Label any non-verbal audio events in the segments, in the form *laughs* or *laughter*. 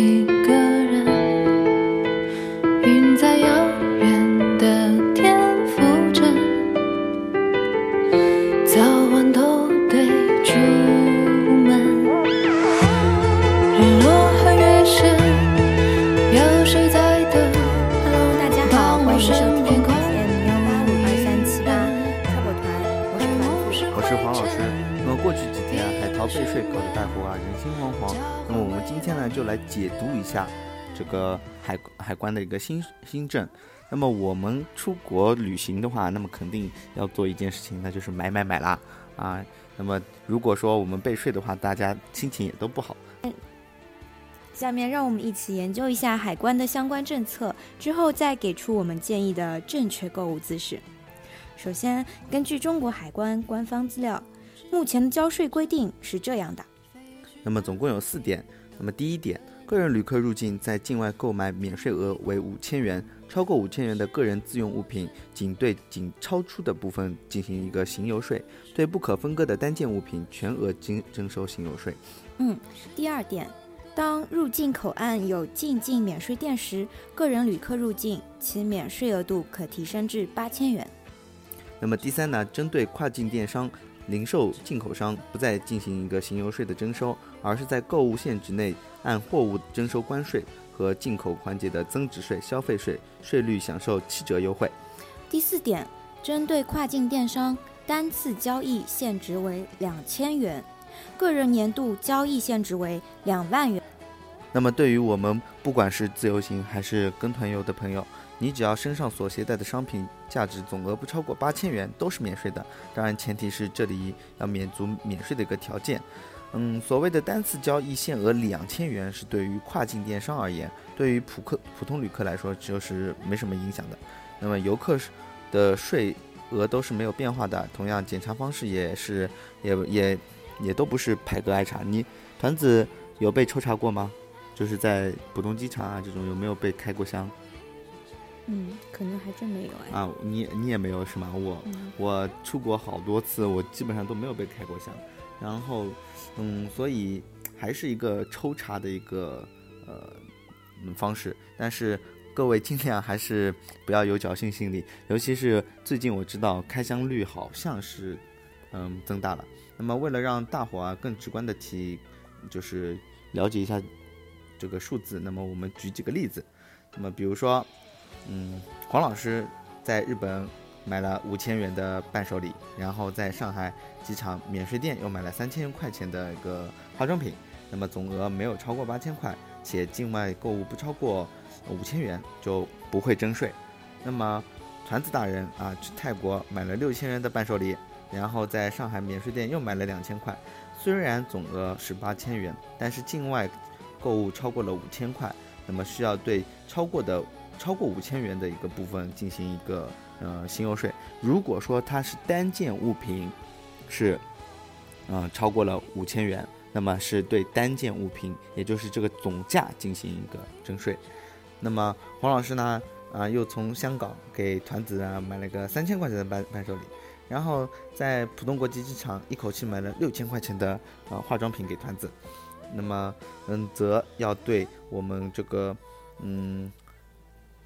You. 解读一下这个海海关的一个新新政。那么我们出国旅行的话，那么肯定要做一件事情，那就是买买买啦啊。那么如果说我们被税的话，大家心情也都不好。下面让我们一起研究一下海关的相关政策，之后再给出我们建议的正确购物姿势。首先，根据中国海关官方资料，目前的交税规定是这样的。那么总共有四点。那么第一点，个人旅客入境在境外购买免税额为五千元，超过五千元的个人自用物品，仅对仅超出的部分进行一个行邮税，对不可分割的单件物品全额征征收行邮税。嗯，第二点，当入境口岸有进境免税店时，个人旅客入境，其免税额度可提升至八千元。那么第三呢，针对跨境电商、零售进口商，不再进行一个行邮税的征收，而是在购物限值内按货物征收关税和进口环节的增值税、消费税税率享受七折优惠。第四点，针对跨境电商，单次交易限值为两千元，个人年度交易限值为两万元。那么对于我们不管是自由行还是跟团游的朋友，你只要身上所携带的商品价值总额不超过八千元，都是免税的。当然，前提是这里要免足免税的一个条件。嗯，所谓的单次交易限额两千元是对于跨境电商而言，对于普客普通旅客来说就是没什么影响的。那么游客的税额都是没有变化的，同样检查方式也是也也也都不是排个挨查。你团子有被抽查过吗？就是在浦东机场啊这种有没有被开过箱？嗯，可能还真没有哎。啊，你你也没有是吗？我我出国好多次，我基本上都没有被开过箱。然后，嗯，所以还是一个抽查的一个呃方式。但是各位尽量还是不要有侥幸心理，尤其是最近我知道开箱率好像是嗯增大了。那么为了让大伙啊更直观的提就是了解一下这个数字，那么我们举几个例子。那么比如说。嗯，黄老师在日本买了五千元的伴手礼，然后在上海机场免税店又买了三千块钱的一个化妆品，那么总额没有超过八千块，且境外购物不超过五千元就不会征税。那么团子大人啊，去泰国买了六千元的伴手礼，然后在上海免税店又买了两千块，虽然总额是八千元，但是境外购物超过了五千块，那么需要对超过的。超过五千元的一个部分进行一个呃行邮税。如果说它是单件物品，是嗯超过了五千元，那么是对单件物品，也就是这个总价进行一个征税。那么黄老师呢啊又从香港给团子啊买了个三千块钱的伴伴手礼，然后在浦东国际机场一口气买了六千块钱的呃化妆品给团子，那么嗯则要对我们这个嗯。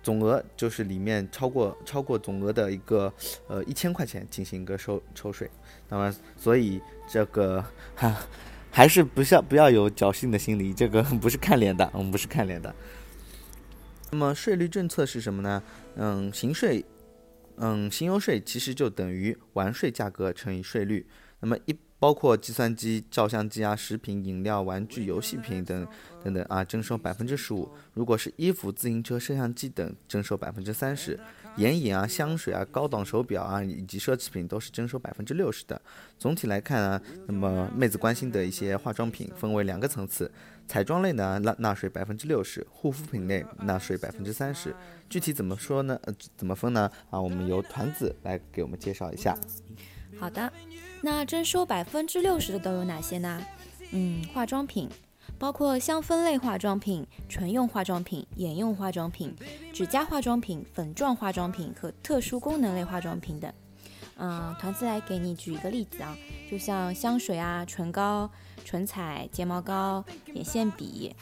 总额就是里面超过超过总额的一个呃一千块钱进行一个收抽税，那么所以这个哈还是不要不要有侥幸的心理，这个不是看脸的，我们不是看脸的。那么税率政策是什么呢？嗯，行税，嗯，行邮税其实就等于完税价格乘以税率。那么一包括计算机、照相机啊、食品、饮料、玩具、游戏品等等等啊，征收百分之十五；如果是衣服、自行车、摄像机等，征收百分之三十；眼影啊、香水啊、高档手表啊以及奢侈品都是征收百分之六十的。总体来看啊，那么妹子关心的一些化妆品分为两个层次：彩妆类呢纳纳税百分之六十，护肤品类纳税百分之三十。具体怎么说呢？呃，怎么分呢？啊，我们由团子来给我们介绍一下。好的。那征收百分之六十的都有哪些呢？嗯，化妆品包括香氛类化妆品、唇用化妆品、眼用化妆品、指甲化妆品、粉状化妆品和特殊功能类化妆品等。嗯，团子来给你举一个例子啊，就像香水啊、唇膏、唇彩、睫毛膏、眼线笔。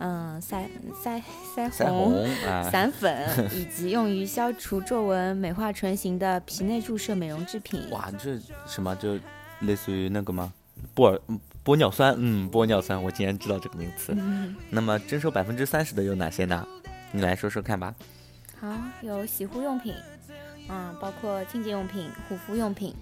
嗯，腮腮腮红、*laughs* 散粉，以及用于消除皱纹、美化唇形的皮内注射美容制品。哇，这什么就类似于那个吗？玻尔玻尿酸，嗯，玻尿酸，我竟然知道这个名词。那么征收百分之三十的有哪些呢？你来说说看吧。好，有洗护用品，嗯，包括清洁用品、护肤用品。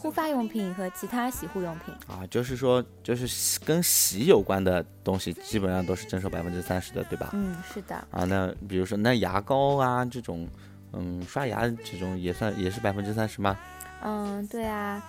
护发用品和其他洗护用品啊，就是说，就是跟洗有关的东西，基本上都是征收百分之三十的，对吧？嗯，是的。啊，那比如说那牙膏啊这种，嗯，刷牙这种也算也是百分之三十吗？嗯，对啊，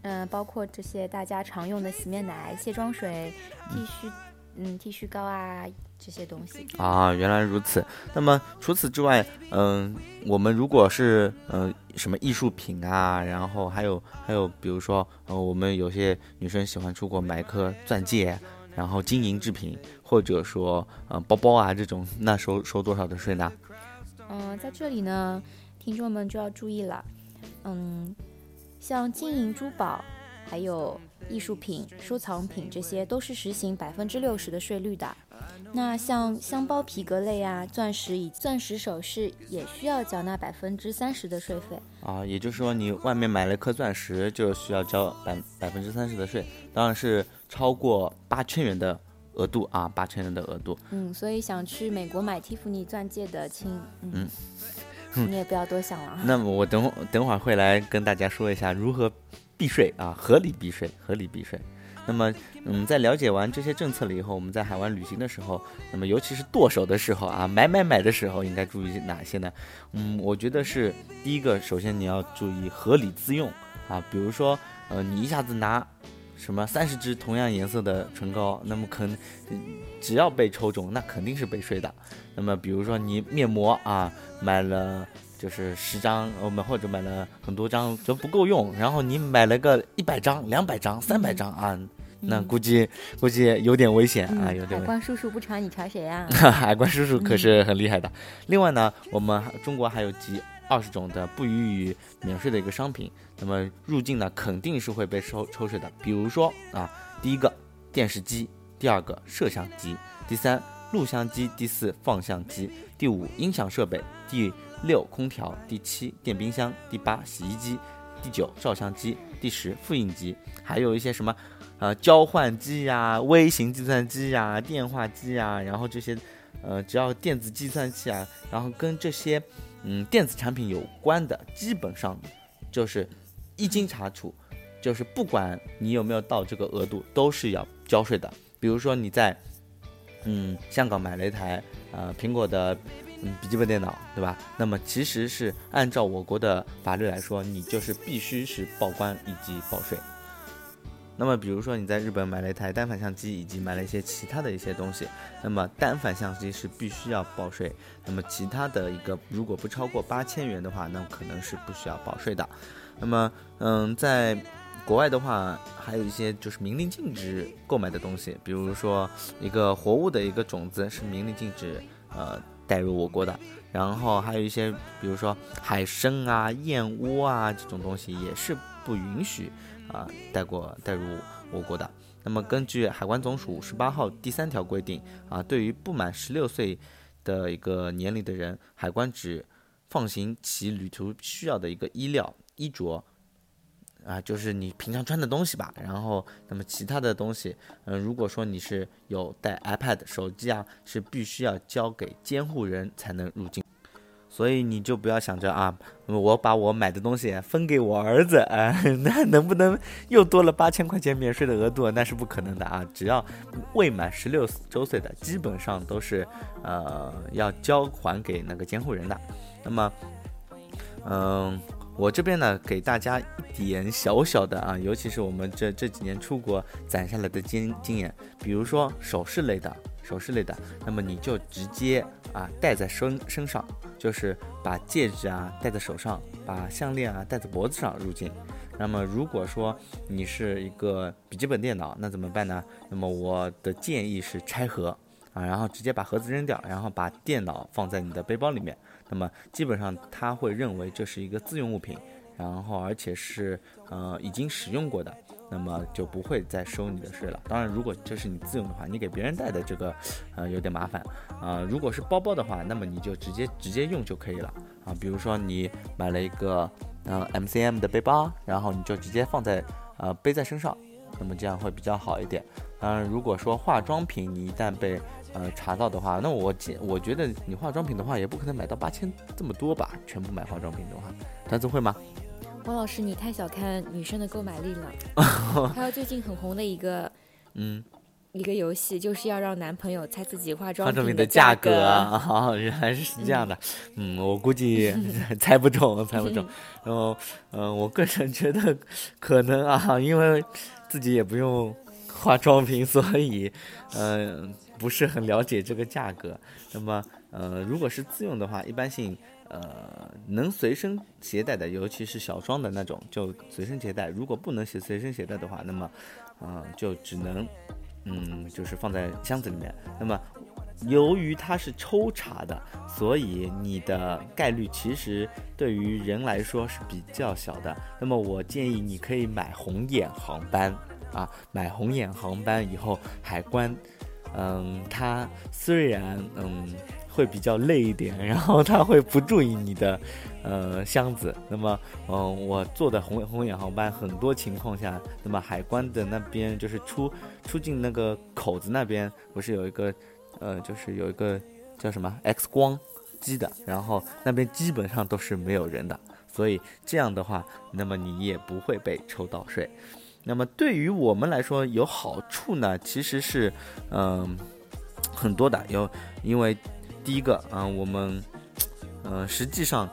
嗯，包括这些大家常用的洗面奶、卸妆水、剃须，嗯，剃须膏啊。这些东西啊，原来如此。那么除此之外，嗯，我们如果是嗯什么艺术品啊，然后还有还有，比如说呃，我们有些女生喜欢出国买颗钻戒，然后金银制品，或者说呃包包啊这种，那收收多少的税呢？嗯，在这里呢，听众们就要注意了。嗯，像金银珠宝，还有艺术品、收藏品，这些都是实行百分之六十的税率的。那像箱包、皮革类啊，钻石以钻石首饰也需要缴纳百分之三十的税费啊。也就是说，你外面买了颗钻石，就需要交百百分之三十的税，当然是超过八千元的额度啊，八千元的额度。嗯，所以想去美国买蒂芙尼钻戒的亲，嗯，你也不要多想了。那么我等会等会儿会来跟大家说一下如何避税啊，合理避税，合理避税。那么，嗯，在了解完这些政策了以后，我们在海外旅行的时候，那么尤其是剁手的时候啊，买买买的时候，应该注意哪些呢？嗯，我觉得是第一个，首先你要注意合理自用啊，比如说，呃，你一下子拿什么三十支同样颜色的唇膏，那么可能只要被抽中，那肯定是被税的。那么，比如说你面膜啊，买了就是十张，我们或者买了很多张就不够用，然后你买了个一百张、两百张、三百张啊。那估计估计有点危险啊，有点。海关叔叔不查你查谁呀？*laughs* 海关叔叔可是很厉害的。另外呢，我们中国还有几二十种的不予以免税的一个商品，那么入境呢肯定是会被收抽税的。比如说啊，第一个电视机，第二个摄像机，第三录像机，第四放相机，第五音响设备，第六空调，第七电冰箱，第八洗衣机，第九照相机，第十复印机，还有一些什么？呃，交换机呀，微型计算机呀，电话机呀，然后这些，呃，只要电子计算器啊，然后跟这些，嗯，电子产品有关的，基本上就是一经查处，就是不管你有没有到这个额度，都是要交税的。比如说你在，嗯，香港买了一台呃苹果的嗯笔记本电脑，对吧？那么其实是按照我国的法律来说，你就是必须是报关以及报税。那么，比如说你在日本买了一台单反相机，以及买了一些其他的一些东西，那么单反相机是必须要报税。那么其他的一个，如果不超过八千元的话，那可能是不需要报税的。那么，嗯，在国外的话，还有一些就是明令禁止购买的东西，比如说一个活物的一个种子是明令禁止呃带入我国的。然后还有一些，比如说海参啊、燕窝啊这种东西也是不允许。啊，带过带入我国的。那么根据海关总署十八号第三条规定，啊，对于不满十六岁的一个年龄的人，海关只放行其旅途需要的一个衣料衣着，啊，就是你平常穿的东西吧。然后，那么其他的东西，嗯，如果说你是有带 iPad 手机啊，是必须要交给监护人才能入境。所以你就不要想着啊，我把我买的东西分给我儿子，啊，*laughs* 那能不能又多了八千块钱免税的额度？那是不可能的啊！只要未满十六周岁的，基本上都是呃要交还给那个监护人的。那么，嗯，我这边呢给大家一点小小的啊，尤其是我们这这几年出国攒下来的经经验，比如说首饰类的。首饰类的，那么你就直接啊戴在身身上，就是把戒指啊戴在手上，把项链啊戴在脖子上入境。那么如果说你是一个笔记本电脑，那怎么办呢？那么我的建议是拆盒啊，然后直接把盒子扔掉，然后把电脑放在你的背包里面。那么基本上他会认为这是一个自用物品，然后而且是呃已经使用过的。那么就不会再收你的税了。当然，如果这是你自用的话，你给别人带的这个，呃，有点麻烦啊。如果是包包的话，那么你就直接直接用就可以了啊。比如说你买了一个呃 MCM 的背包，然后你就直接放在呃背在身上，那么这样会比较好一点。当然，如果说化妆品你一旦被呃查到的话，那我觉我觉得你化妆品的话也不可能买到八千这么多吧？全部买化妆品的话，段子会吗？王老师，你太小看女生的购买力了。*laughs* 还有最近很红的一个，*laughs* 嗯，一个游戏，就是要让男朋友猜自己化妆化妆品的价格。啊，*laughs* 原来是这样的。嗯，我估计猜不中，猜不中。然后，嗯，我个人觉得可能啊，因为自己也不用化妆品，所以，嗯，不是很了解这个价格。*laughs* 那么，呃，如果是自用的话，一般性。呃，能随身携带的，尤其是小装的那种，就随身携带。如果不能随随身携带的话，那么，嗯，就只能，嗯，就是放在箱子里面。那么，由于它是抽查的，所以你的概率其实对于人来说是比较小的。那么，我建议你可以买红眼航班啊，买红眼航班以后，海关，嗯，他虽然，嗯。会比较累一点，然后他会不注意你的，呃，箱子。那么，嗯，我坐的红红眼航班，很多情况下，那么海关的那边就是出出境那个口子那边，不是有一个，呃，就是有一个叫什么 X 光机的，然后那边基本上都是没有人的，所以这样的话，那么你也不会被抽到税。那么对于我们来说有好处呢，其实是，嗯，很多的，有因为。第一个，嗯，我们，嗯，实际上，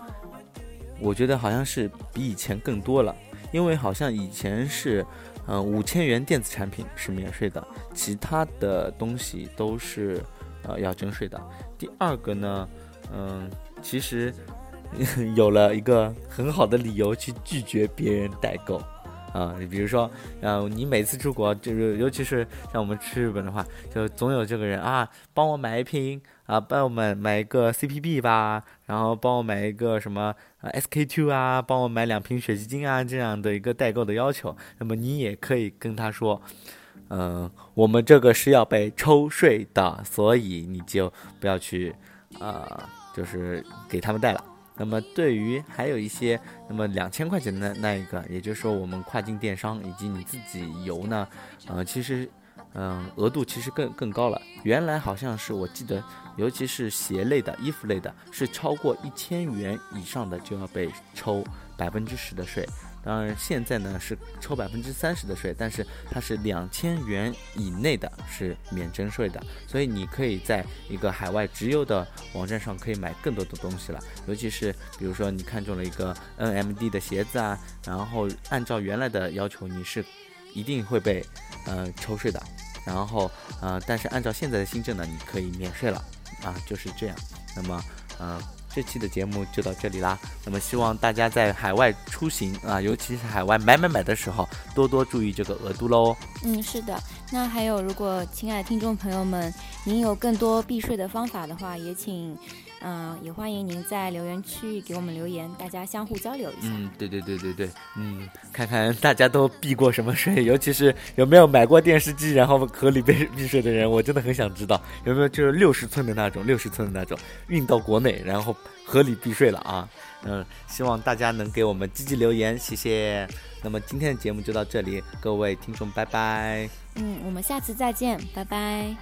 我觉得好像是比以前更多了，因为好像以前是，嗯，五千元电子产品是免税的，其他的东西都是，呃，要征税的。第二个呢，嗯，其实 *laughs* 有了一个很好的理由去拒绝别人代购。啊，你比如说，嗯，你每次出国，就是尤其是像我们去日本的话，就总有这个人啊，帮我买一瓶啊，帮我买买一个 CPB 吧，然后帮我买一个什么 SK two 啊，帮我买两瓶雪肌精啊，这样的一个代购的要求。那么你也可以跟他说，嗯，我们这个是要被抽税的，所以你就不要去，呃，就是给他们带了。那么对于还有一些，那么两千块钱的那一个，也就是说我们跨境电商以及你自己游呢，嗯，其实，嗯，额度其实更更高了。原来好像是我记得，尤其是鞋类的、衣服类的，是超过一千元以上的就要被抽百分之十的税。当然，现在呢是抽百分之三十的税，但是它是两千元以内的是免征税的，所以你可以在一个海外直邮的网站上可以买更多的东西了。尤其是比如说你看中了一个 NMD 的鞋子啊，然后按照原来的要求你是一定会被呃抽税的，然后呃但是按照现在的新政呢，你可以免税了啊，就是这样。那么嗯。这期的节目就到这里啦。那么希望大家在海外出行啊，尤其是海外买买买的时候，多多注意这个额度喽。嗯，是的。那还有，如果亲爱的听众朋友们，您有更多避税的方法的话，也请。嗯，也欢迎您在留言区给我们留言，大家相互交流一下。嗯，对对对对对，嗯，看看大家都避过什么税，尤其是有没有买过电视机然后合理被避税的人，我真的很想知道有没有就是六十寸的那种，六十寸的那种运到国内然后合理避税了啊。嗯，希望大家能给我们积极留言，谢谢。那么今天的节目就到这里，各位听众拜拜。嗯，我们下次再见，拜拜。